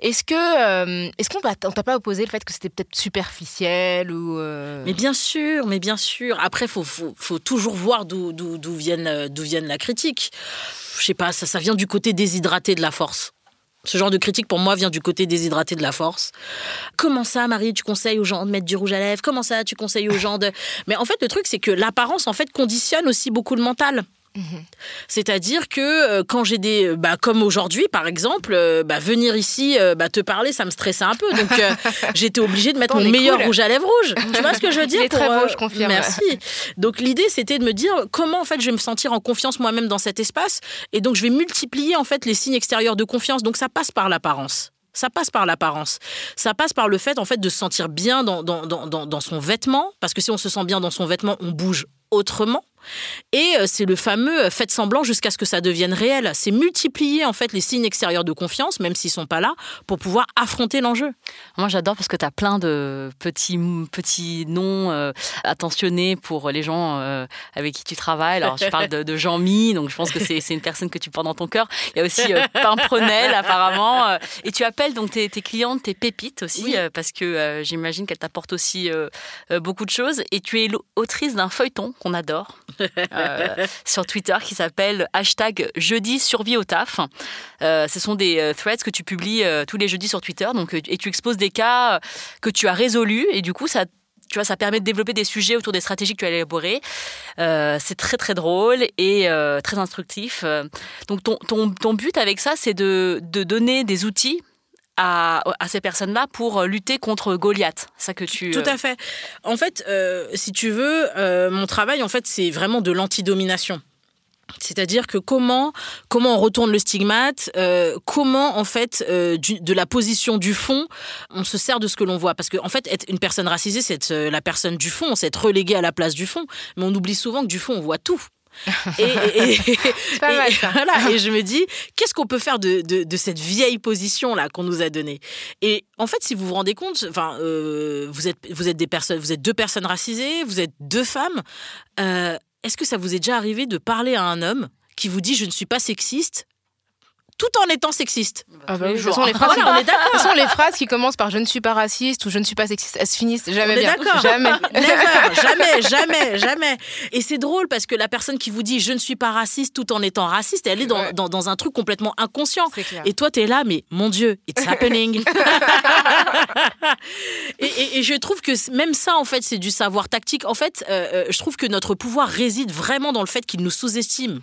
Speaker 2: Est-ce que euh, est-ce qu'on t'a pas opposé le fait que c'était peut-être superficiel ou
Speaker 3: Mais bien sûr, mais bien sûr. Après, faut faut, faut toujours voir d'où viennent d'où viennent la critique. Je sais pas, ça ça vient du côté déshydraté de la force. Ce genre de critique, pour moi, vient du côté déshydraté de la force. Comment ça, Marie, tu conseilles aux gens de mettre du rouge à lèvres? Comment ça, tu conseilles aux gens de... Mais en fait, le truc, c'est que l'apparence, en fait, conditionne aussi beaucoup le mental. C'est-à-dire que euh, quand j'ai des, bah, comme aujourd'hui par exemple, euh, bah, venir ici, euh, bah, te parler, ça me stressait un peu. Donc euh, (laughs) j'étais obligée de mettre mon meilleur
Speaker 2: cool.
Speaker 3: rouge à lèvres rouge. Tu vois ce que je veux (laughs) dire
Speaker 2: Il est très
Speaker 3: pour,
Speaker 2: beau,
Speaker 3: euh,
Speaker 2: je confirme.
Speaker 3: Merci. Donc l'idée c'était de me dire comment en fait je vais me sentir en confiance moi-même dans cet espace et donc je vais multiplier en fait les signes extérieurs de confiance. Donc ça passe par l'apparence. Ça passe par l'apparence. Ça passe par le fait en fait de se sentir bien dans, dans, dans, dans, dans son vêtement parce que si on se sent bien dans son vêtement, on bouge autrement. Et euh, c'est le fameux euh, faites semblant jusqu'à ce que ça devienne réel. C'est multiplier en fait les signes extérieurs de confiance, même s'ils sont pas là, pour pouvoir affronter l'enjeu.
Speaker 1: Moi, j'adore parce que tu as plein de petits, petits noms euh, attentionnés pour les gens euh, avec qui tu travailles. Alors, je parle de, de Jean-Mi, donc je pense que c'est une personne que tu portes dans ton cœur. Il y a aussi euh, Pimprenel, apparemment. et tu appelles donc tes, tes clientes tes pépites aussi,
Speaker 3: Oui.
Speaker 1: parce que j'imagine qu'elles t'apportent aussi beaucoup de choses. Et tu es l'autrice d'un feuilleton qu'on adore euh, sur Twitter qui s'appelle hashtag jeudi survie au taf. Euh, ce sont des euh, threads que tu publies tous les jeudis sur Twitter donc, et tu exposes des cas que tu as résolus et du coup ça tu vois, ça permet de développer des sujets autour des stratégies que tu as élaborées. C'est très très drôle et très instructif. Donc ton, but avec ça, c'est de donner des outils à, à ces personnes-là pour euh, lutter contre Goliath. Ça que tu.
Speaker 3: Tout
Speaker 1: euh,
Speaker 3: à fait. En fait, euh, si tu veux, euh, mon travail, en fait, c'est vraiment de l'antidomination. C'est-à-dire que comment comment on retourne le stigmate, euh, comment en fait euh, du- de la position du fond, on se sert de ce que l'on voit parce que en fait être une personne racisée, c'est être euh, la personne du fond, c'est être relégué à la place du fond, mais on oublie souvent que du fond on voit tout. Et, et- et- (laughs)
Speaker 2: pas
Speaker 3: et-
Speaker 2: mal, ça.
Speaker 3: voilà, et je me dis, qu'est-ce qu'on peut faire de, de, de cette vieille position là qu'on nous a donnée? Et en fait, si vous vous rendez compte, enfin, euh, vous êtes vous êtes des personnes, vous êtes deux personnes racisées, vous êtes deux femmes. euh, Est-ce que ça vous est déjà arrivé de parler à un homme qui vous dit je ne suis pas sexiste tout en étant sexiste
Speaker 2: Ah bah
Speaker 1: les
Speaker 2: oui, de toute
Speaker 1: jours.
Speaker 2: façon, les phrases,
Speaker 3: Voilà, on est
Speaker 2: de toute façon, les phrases qui commencent par je ne suis pas raciste ou je ne suis pas sexiste, elles se finissent jamais
Speaker 3: On est
Speaker 2: bien.
Speaker 3: d'accord.
Speaker 2: Jamais. (laughs)
Speaker 3: Never, jamais, jamais, jamais. Et c'est drôle parce que la personne qui vous dit je ne suis pas raciste tout en étant raciste, elle est dans,
Speaker 2: Ouais.
Speaker 3: dans, dans un truc complètement inconscient. Et toi, tu es là, mais mon Dieu, it's happening. (laughs) et, et- et je trouve que même ça, en fait, c'est du savoir tactique. En fait, euh, euh, je trouve que notre pouvoir réside vraiment dans le fait qu'il nous sous-estime.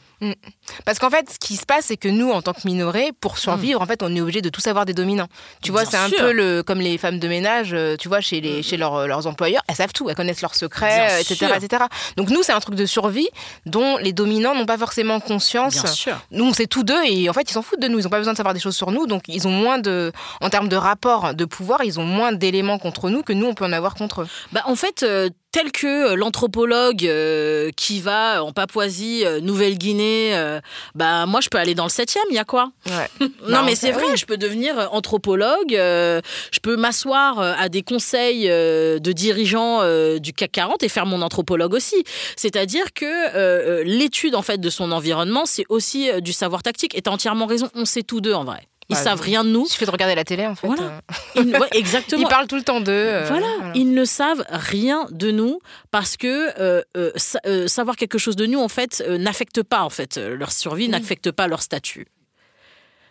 Speaker 2: Parce qu'en fait, ce qui se passe, c'est que nous, en tant que minorés, pour survivre, en fait, on est obligé de tout savoir des dominants. Tu vois, c'est un peu le, comme les femmes de ménage, euh, tu vois, chez, les, chez leurs- leurs employeurs, elles savent tout, elles connaissent leurs secrets,
Speaker 3: Bien
Speaker 2: euh, etc., etc. Donc nous, c'est un truc de survie dont les dominants n'ont pas forcément conscience.
Speaker 3: Bien sûr.
Speaker 2: Nous, on sait tous d'eux et en fait, ils s'en foutent de nous. Ils n'ont pas besoin de savoir des choses sur nous. Donc, ils ont moins de, en termes de rapport de pouvoir, ils ont moins d'éléments contre nous que nous, on peut en avoir contre eux.
Speaker 3: Bah, en fait, euh, tel que euh, l'anthropologue euh, qui va en Papouasie, euh, Nouvelle-Guinée, euh, bah moi je peux aller dans le 7e, il y a quoi
Speaker 2: Ouais. (laughs)
Speaker 3: Non
Speaker 2: Bah,
Speaker 3: mais c'est vrai,
Speaker 2: oui.
Speaker 3: je peux devenir euh, anthropologue, euh, je peux m'asseoir euh, à des conseils euh, de dirigeants euh, du CAC 40 et faire mon anthropologue aussi. C'est-à-dire que euh, euh, l'étude en fait de son environnement, c'est aussi euh, du savoir tactique. Et t'as entièrement raison, on sait tous deux en vrai. Ils
Speaker 2: Bah,
Speaker 3: savent rien de nous.
Speaker 2: Il suffit de regarder la télé, en fait.
Speaker 3: Voilà.
Speaker 2: Euh, (laughs)
Speaker 3: Ils- ouais, exactement.
Speaker 2: Ils parlent tout le temps d'eux. euh,
Speaker 3: Voilà, ils ne savent rien de nous parce que euh, euh, sa- euh, savoir quelque chose de nous en fait euh, n'affecte pas en fait leur survie, n'affecte pas leur statut.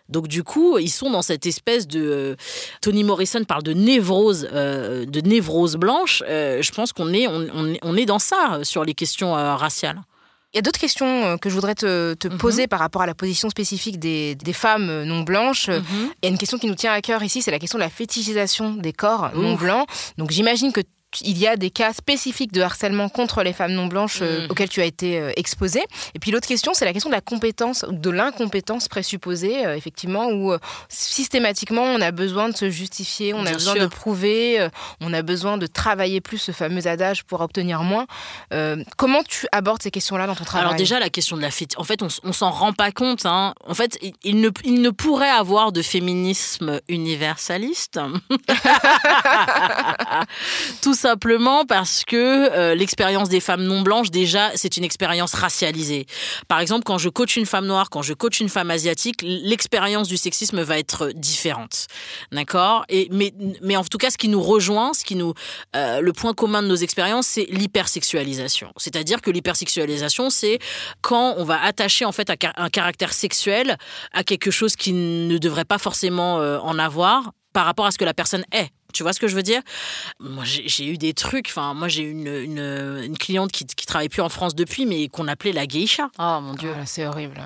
Speaker 3: Donc du coup, ils sont dans cette espèce de Tony Morrison parle de névrose, euh, de névrose blanche. Euh, je pense qu'on est on, on est on est dans ça sur les questions euh, raciales.
Speaker 2: Il y a d'autres questions euh, que je voudrais te, te
Speaker 3: Mhm.
Speaker 2: poser par rapport à la position spécifique des, des femmes euh, non blanches.
Speaker 3: Mhm.
Speaker 2: Il y a une question qui nous tient à cœur ici, c'est la question de la fétichisation des corps non blancs. Donc j'imagine que il y a des cas spécifiques de harcèlement contre les femmes non blanches euh,
Speaker 3: Mhm.
Speaker 2: auxquels tu as été euh, exposée. Et puis l'autre question, c'est la question de la compétence, de l'incompétence présupposée, euh, effectivement, où euh, systématiquement on a besoin de se justifier, on a besoin
Speaker 3: sûr.
Speaker 2: de prouver, on a besoin de travailler plus ce fameux adage pour obtenir moins. Comment tu abordes ces questions-là dans ton travail?
Speaker 3: Alors déjà la question de la féti- en fait on, on s'en rend pas compte. hein. En fait il, il ne, il ne pourrait avoir de féminisme universaliste. (laughs) Tout simplement parce que euh, l'expérience des femmes non blanches déjà c'est une expérience racialisée. Par exemple quand je coach une femme noire, quand je coach une femme asiatique, l'expérience du sexisme va être différente. D'accord? Mais mais en tout cas ce qui nous rejoint, ce qui nous euh, le point commun de nos expériences, c'est l'hypersexualisation. C'est-à-dire que l'hypersexualisation, c'est quand on va attacher en fait un caractère sexuel à quelque chose qui ne devrait pas forcément euh, en avoir par rapport à ce que la personne est. Tu vois ce que je veux dire? Moi, j'ai eu des trucs. Enfin, moi, j'ai eu une, une, une cliente qui, qui travaille plus en France depuis, mais qu'on appelait la geisha.
Speaker 1: Oh mon dieu.
Speaker 2: Voilà, c'est horrible.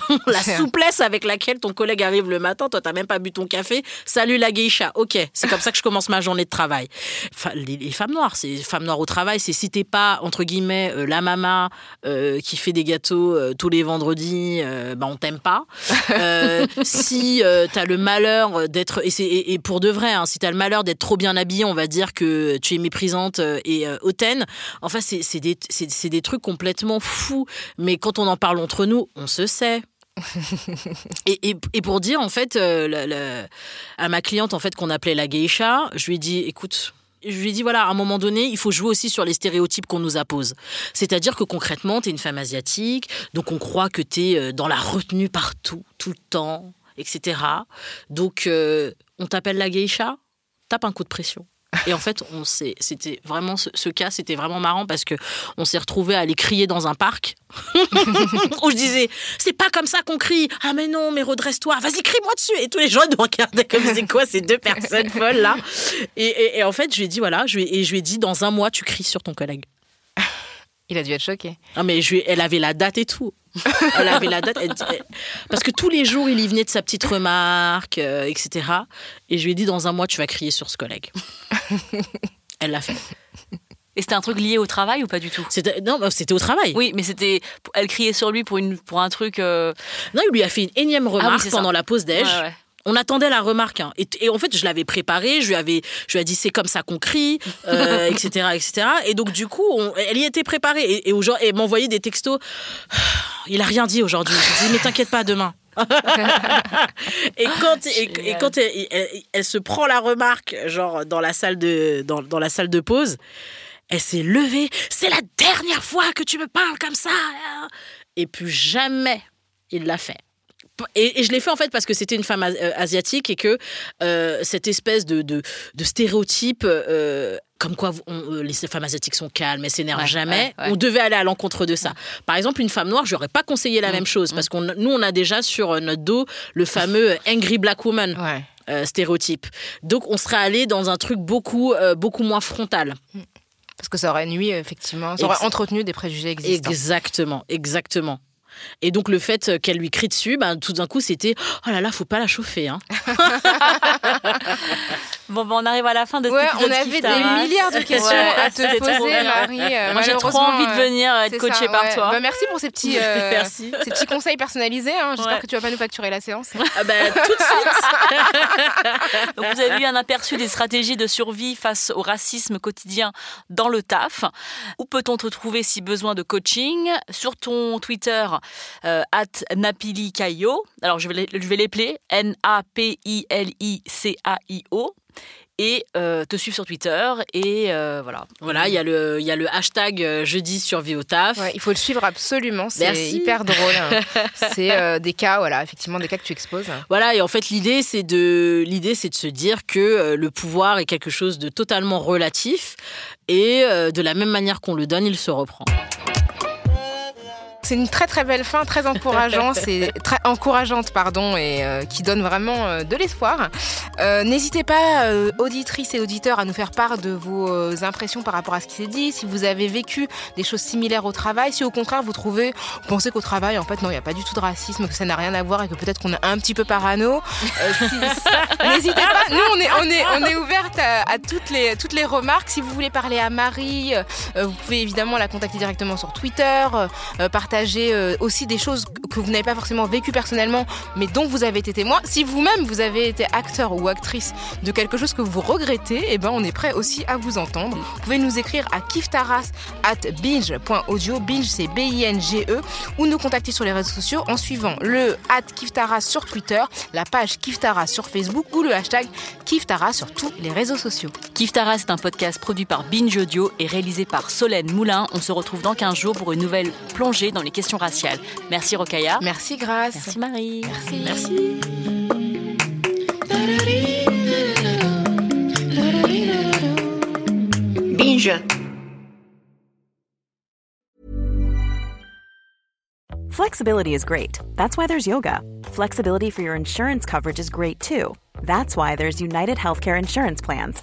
Speaker 2: (laughs)
Speaker 3: La souplesse avec laquelle ton collègue arrive le matin, toi t'as même pas bu ton café. Salut la geisha. Ok, c'est comme ça que je commence ma journée de travail. Enfin, les, les femmes noires, c'est femmes noires au travail, c'est si t'es pas entre guillemets euh, la mama euh, qui fait des gâteaux euh, tous les vendredis, bah on t'aime pas. (laughs) Si t'as le malheur d'être et, et, et pour de vrai, hein, si t'as le malheur d'être trop bien habillée, on va dire que tu es méprisante et hautaine. Enfin, c'est des des trucs complètement fous. Mais quand on en parle entre nous, on se sait. (laughs) Et, pour dire, en fait, euh, à ma cliente, en fait, qu'on appelait la geisha, je lui ai dit, écoute, je lui ai dit, voilà, à un moment donné, il faut jouer aussi sur les stéréotypes qu'on nous appose. C'est-à-dire que concrètement, tu es une femme asiatique, donc on croit que tu es dans la retenue partout, tout le temps, etc. Donc, euh, on t'appelle la geisha, tape un coup de pression. Et en fait, on s'est- c'était vraiment ce, ce cas, c'était vraiment marrant parce que on s'est retrouvé à aller crier dans un parc (laughs) où je disais c'est pas comme ça qu'on crie. Ah mais non, mais redresse-toi. Vas-y, crie-moi dessus. Et tous les gens nous regardaient comme c'est quoi ces deux personnes (laughs) folles là. Et, et- et en fait, je lui ai dit voilà, je lui ai- et je lui ai dit dans un mois tu cries sur ton collègue.
Speaker 2: Il a dû être choqué.
Speaker 3: Ah mais je elle avait la date et tout. (laughs) Elle avait la date. elle dit- elle- parce que tous les jours, il y venait de sa petite remarque, euh, etc. Et je lui ai dit dans un mois, tu vas crier sur ce collègue. (laughs) Elle l'a fait.
Speaker 1: Et c'était un truc lié au travail ou pas du tout?
Speaker 3: Non, bah, c'était au travail.
Speaker 1: Oui, mais c'était. Elle criait sur lui pour, une, pour un truc. euh,
Speaker 3: Non, il lui a fait une énième remarque
Speaker 1: Ah oui, ça.
Speaker 3: pendant la pause déj.
Speaker 1: ouais, ouais.
Speaker 3: On attendait la remarque. hein. Et, et en fait, je l'avais préparée. Je lui avais, je lui ai dit c'est comme ça qu'on crie, euh, (laughs) etc., etc. Et donc du coup, on- elle y était préparée. Et, et, aujourd'hui- elle m'envoyait des textos. Il a rien dit aujourd'hui. Je dis mais t'inquiète pas demain. (laughs) et quand, et, quand elle, elle- elle se prend la remarque, genre dans la salle de, dans, dans la salle de pause, elle s'est levée. C'est la dernière fois que tu me parles comme ça. Et plus jamais il l'a fait. Et, et je l'ai fait en fait parce que c'était une femme euh, asiatique et que euh, cette espèce de, de, de stéréotype, euh, comme quoi on- les femmes asiatiques sont calmes, elles s'énervent
Speaker 1: Ouais,
Speaker 3: jamais,
Speaker 1: ouais, ouais.
Speaker 3: on devait aller à l'encontre de ça. Par exemple, une femme noire, je n'aurais pas conseillé la même chose parce qu'on nous on a déjà sur notre dos le fameux angry black woman euh, stéréotype. Donc on serait allé dans un truc beaucoup beaucoup moins frontal.
Speaker 2: Parce que ça aurait nuit, effectivement. Ça aurait entretenu des préjugés existants.
Speaker 3: Exactement, exactement. Et donc le fait qu'elle lui crie dessus, ben, tout d'un coup c'était oh là là, faut pas la chauffer. Hein. (laughs)
Speaker 1: Bon, ben, on arrive à la fin de cet
Speaker 2: Ouais,
Speaker 1: épisode
Speaker 2: on avait des milliards de questions
Speaker 1: Ouais,
Speaker 2: à (laughs) te poser. Marie. Euh,
Speaker 1: Moi, j'ai trop envie de
Speaker 2: euh,
Speaker 1: venir être coachée
Speaker 2: ça,
Speaker 1: par
Speaker 2: ouais.
Speaker 1: toi.
Speaker 2: Bah, merci pour ces petits, euh, (laughs)
Speaker 3: Merci.
Speaker 2: ces petits conseils personnalisés. hein. J'espère que tu vas pas nous facturer la séance. (laughs)
Speaker 3: Ah ben, tout de suite.
Speaker 1: Donc, vous avez eu un aperçu des stratégies de survie face au racisme quotidien dans le taf. Où peut-on te retrouver si besoin de coaching? Sur ton Twitter, euh, at napilikaio. Alors, je vais je vais l'épeler. N-A-P-I-L-I-C-A-I-O. Et euh, te suivre sur Twitter. Et euh, voilà.
Speaker 3: Voilà, il y, a le- il y a le hashtag euh, jeudi survie au taf.
Speaker 2: Ouais, il faut le suivre absolument. C'est hyper drôle. hein. (laughs) C'est euh, des cas, voilà, effectivement, des cas que tu exposes.
Speaker 3: Voilà, et en fait, l'idée, c'est de, l'idée, c'est de se dire que le pouvoir est quelque chose de totalement relatif et de la même manière qu'on le donne, il se reprend.
Speaker 2: C'est une très très belle fin, très encourageante, (laughs) c'est très encourageante pardon, et euh, qui donne vraiment euh, de l'espoir. Euh, N'hésitez pas, auditrices et auditeurs, à nous faire part de vos impressions par rapport à ce qui s'est dit. Si vous avez vécu des choses similaires au travail, si au contraire vous trouvez, vous pensez qu'au travail, en fait, non, il n'y a pas du tout de racisme, que ça n'a rien à voir et que peut-être qu'on est un petit peu parano. Si- si- (laughs) N'hésitez pas. Nous, on est, on est, on est ouverte à, à toutes les, toutes les remarques. Si vous voulez parler à Marie, vous pouvez évidemment la contacter directement sur Twitter, euh, partager euh, aussi des choses que vous n'avez pas forcément vécues personnellement, mais dont vous avez été témoin. Si vous-même vous avez été acteur ou actrice de quelque chose que vous regrettez, eh ben on est prêt aussi à vous entendre. Vous pouvez nous écrire à kiftaras at binge.audio, binge c'est B-I-N-G-E, ou nous contacter sur les réseaux sociaux en suivant le at kiftaras sur Twitter, la page kiftaras sur Facebook ou le hashtag kiftaras sur tous les réseaux sociaux.
Speaker 1: Kif Tara, c'est un podcast produit par Binge Audio et réalisé par Solène Moulin. On se retrouve dans 15 jours pour une nouvelle plongée dans les questions raciales. Merci Rokaya.
Speaker 2: Merci Grâce.
Speaker 1: Merci Marie.
Speaker 2: Merci.
Speaker 1: Merci.
Speaker 7: Binge.
Speaker 8: Flexibility is great. That's why there's yoga. Flexibility for your insurance coverage is great too. That's why there's United Healthcare Insurance Plans.